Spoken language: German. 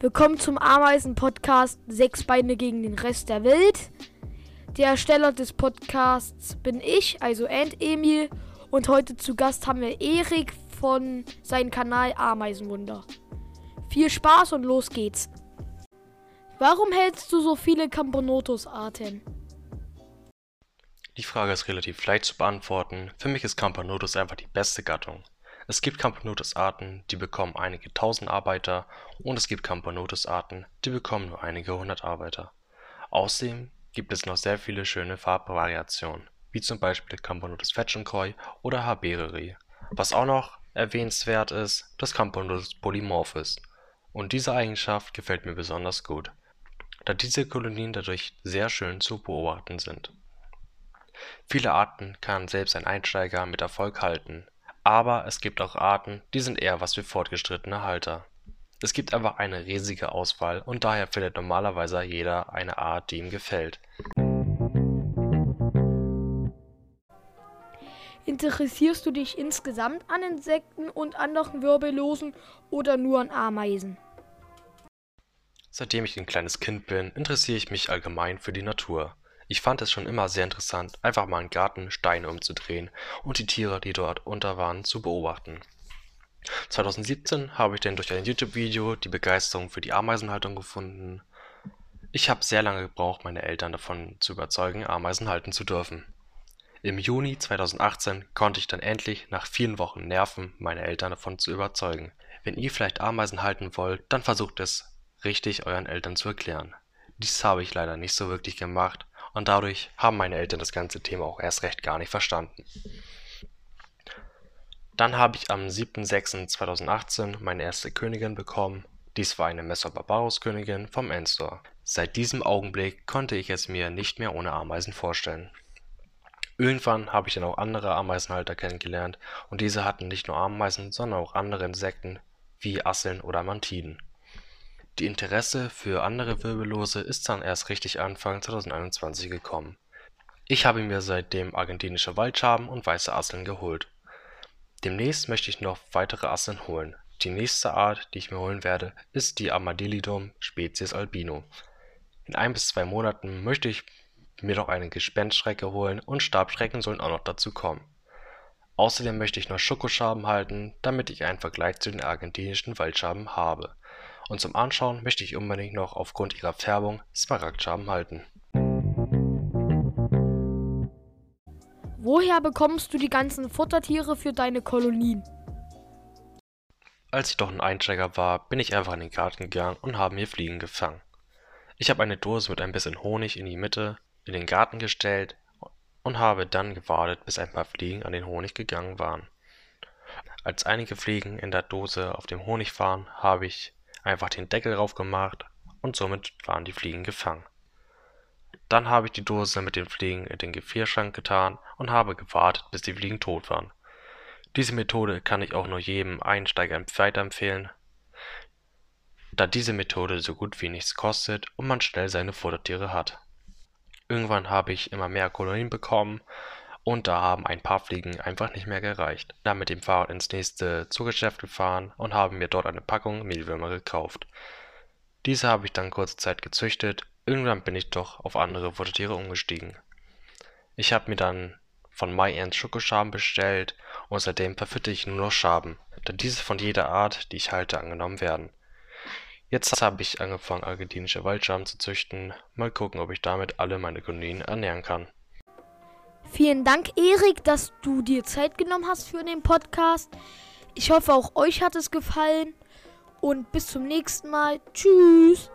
Willkommen zum Ameisen-Podcast Sechs Beine gegen den Rest der Welt. Der Ersteller des Podcasts bin ich, also Ant Emil. Und heute zu Gast haben wir Erik von seinem Kanal Ameisenwunder. Viel Spaß und los geht's. Warum hältst du so viele Camponotus-Arten? Die Frage ist relativ leicht zu beantworten. Für mich ist Camponotus einfach die beste Gattung. Es gibt Camponotus-Arten, die bekommen einige tausend Arbeiter und es gibt Camponotus-Arten, die bekommen nur einige hundert Arbeiter. Außerdem gibt es noch sehr viele schöne Farbvariationen, wie zum Beispiel Camponotus fetschenkoi oder Habereri. Was auch noch erwähnenswert ist, dass Camponotus polymorph ist. Und diese Eigenschaft gefällt mir besonders gut, da diese Kolonien dadurch sehr schön zu beobachten sind. Viele Arten kann selbst ein Einsteiger mit Erfolg halten aber es gibt auch Arten, die sind eher was für fortgeschrittene Halter. Es gibt einfach eine riesige Auswahl und daher findet normalerweise jeder eine Art, die ihm gefällt. Interessierst du dich insgesamt an Insekten und anderen Wirbellosen oder nur an Ameisen? Seitdem ich ein kleines Kind bin, interessiere ich mich allgemein für die Natur. Ich fand es schon immer sehr interessant, einfach mal im Garten Steine umzudrehen und die Tiere, die dort unter waren, zu beobachten. 2017 habe ich dann durch ein YouTube-Video die Begeisterung für die Ameisenhaltung gefunden. Ich habe sehr lange gebraucht, meine Eltern davon zu überzeugen, Ameisen halten zu dürfen. Im Juni 2018 konnte ich dann endlich nach vielen Wochen Nerven meine Eltern davon zu überzeugen. Wenn ihr vielleicht Ameisen halten wollt, dann versucht es richtig euren Eltern zu erklären. Dies habe ich leider nicht so wirklich gemacht und dadurch haben meine Eltern das ganze Thema auch erst recht gar nicht verstanden. Dann habe ich am 7.6.2018 meine erste Königin bekommen. Dies war eine Messer-Barbarus-Königin vom Endstore. Seit diesem Augenblick konnte ich es mir nicht mehr ohne Ameisen vorstellen. Irgendwann habe ich dann auch andere Ameisenhalter kennengelernt und diese hatten nicht nur Ameisen, sondern auch andere Insekten wie Asseln oder Mantiden. Die Interesse für andere Wirbellose ist dann erst richtig Anfang 2021 gekommen. Ich habe mir seitdem argentinische Waldschaben und weiße Asseln geholt. Demnächst möchte ich noch weitere Asseln holen. Die nächste Art, die ich mir holen werde, ist die Armadillidum Spezies albino. In ein bis zwei Monaten möchte ich mir noch eine Gespenstschrecke holen und Stabschrecken sollen auch noch dazu kommen. Außerdem möchte ich noch Schokoschaben halten, damit ich einen Vergleich zu den argentinischen Waldschaben habe und zum Anschauen möchte ich unbedingt noch aufgrund ihrer Färbung Smaragdschaben halten. Woher bekommst du die ganzen Futtertiere für deine Kolonien? Als ich doch ein Einsteiger war, bin ich einfach in den Garten gegangen und habe mir Fliegen gefangen. Ich habe eine Dose mit ein bisschen Honig in die Mitte in den Garten gestellt und habe dann gewartet, bis ein paar Fliegen an den Honig gegangen waren. Als einige Fliegen in der Dose auf dem Honig waren, habe ich einfach den Deckel drauf gemacht und somit waren die Fliegen gefangen. Dann habe ich die Dose mit den Fliegen in den Gefrierschrank getan und habe gewartet, bis die Fliegen tot waren. Diese Methode kann ich auch nur jedem Einsteiger weiterempfehlen, da diese Methode so gut wie nichts kostet und man schnell seine Futtertiere hat. Irgendwann habe ich immer mehr Kolonien bekommen und da haben ein paar Fliegen einfach nicht mehr gereicht. Dann mit dem Fahrrad ins nächste Zoogeschäft gefahren und habe mir dort eine Packung Mehlwürmer gekauft. Diese habe ich dann kurze Zeit gezüchtet, irgendwann bin ich doch auf andere Futtertiere umgestiegen. Ich habe mir dann von MyEnt Schokoschaben bestellt und seitdem verfütte ich nur noch Schaben, da diese von jeder Art, die ich halte, angenommen werden. Jetzt habe ich angefangen, argentinische Waldschaben zu züchten. Mal gucken, ob ich damit alle meine Kolonien ernähren kann. Vielen Dank, Erik, dass du dir Zeit genommen hast für den Podcast. Ich hoffe, auch euch hat es gefallen. Und bis zum nächsten Mal. Tschüss.